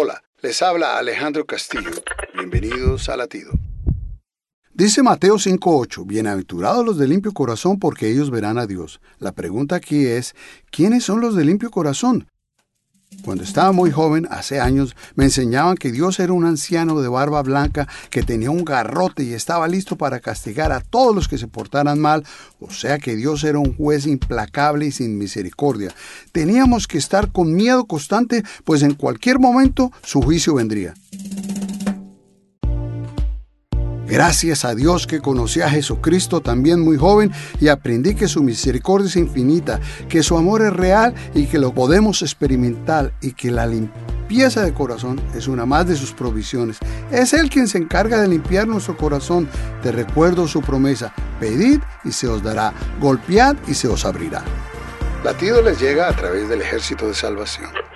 Hola, les habla Alejandro Castillo. Bienvenidos a Latido. Dice Mateo 5:8, Bienaventurados los de limpio corazón porque ellos verán a Dios. La pregunta aquí es, ¿quiénes son los de limpio corazón? Cuando estaba muy joven, hace años, me enseñaban que Dios era un anciano de barba blanca que tenía un garrote y estaba listo para castigar a todos los que se portaran mal, o sea que Dios era un juez implacable y sin misericordia. Teníamos que estar con miedo constante, pues en cualquier momento su juicio vendría. Gracias a Dios que conocí a Jesucristo también muy joven y aprendí que su misericordia es infinita, que su amor es real y que lo podemos experimentar y que la limpieza de corazón es una más de sus provisiones. Es Él quien se encarga de limpiar nuestro corazón. Te recuerdo su promesa, pedid y se os dará, golpead y se os abrirá. Latido les llega a través del ejército de salvación.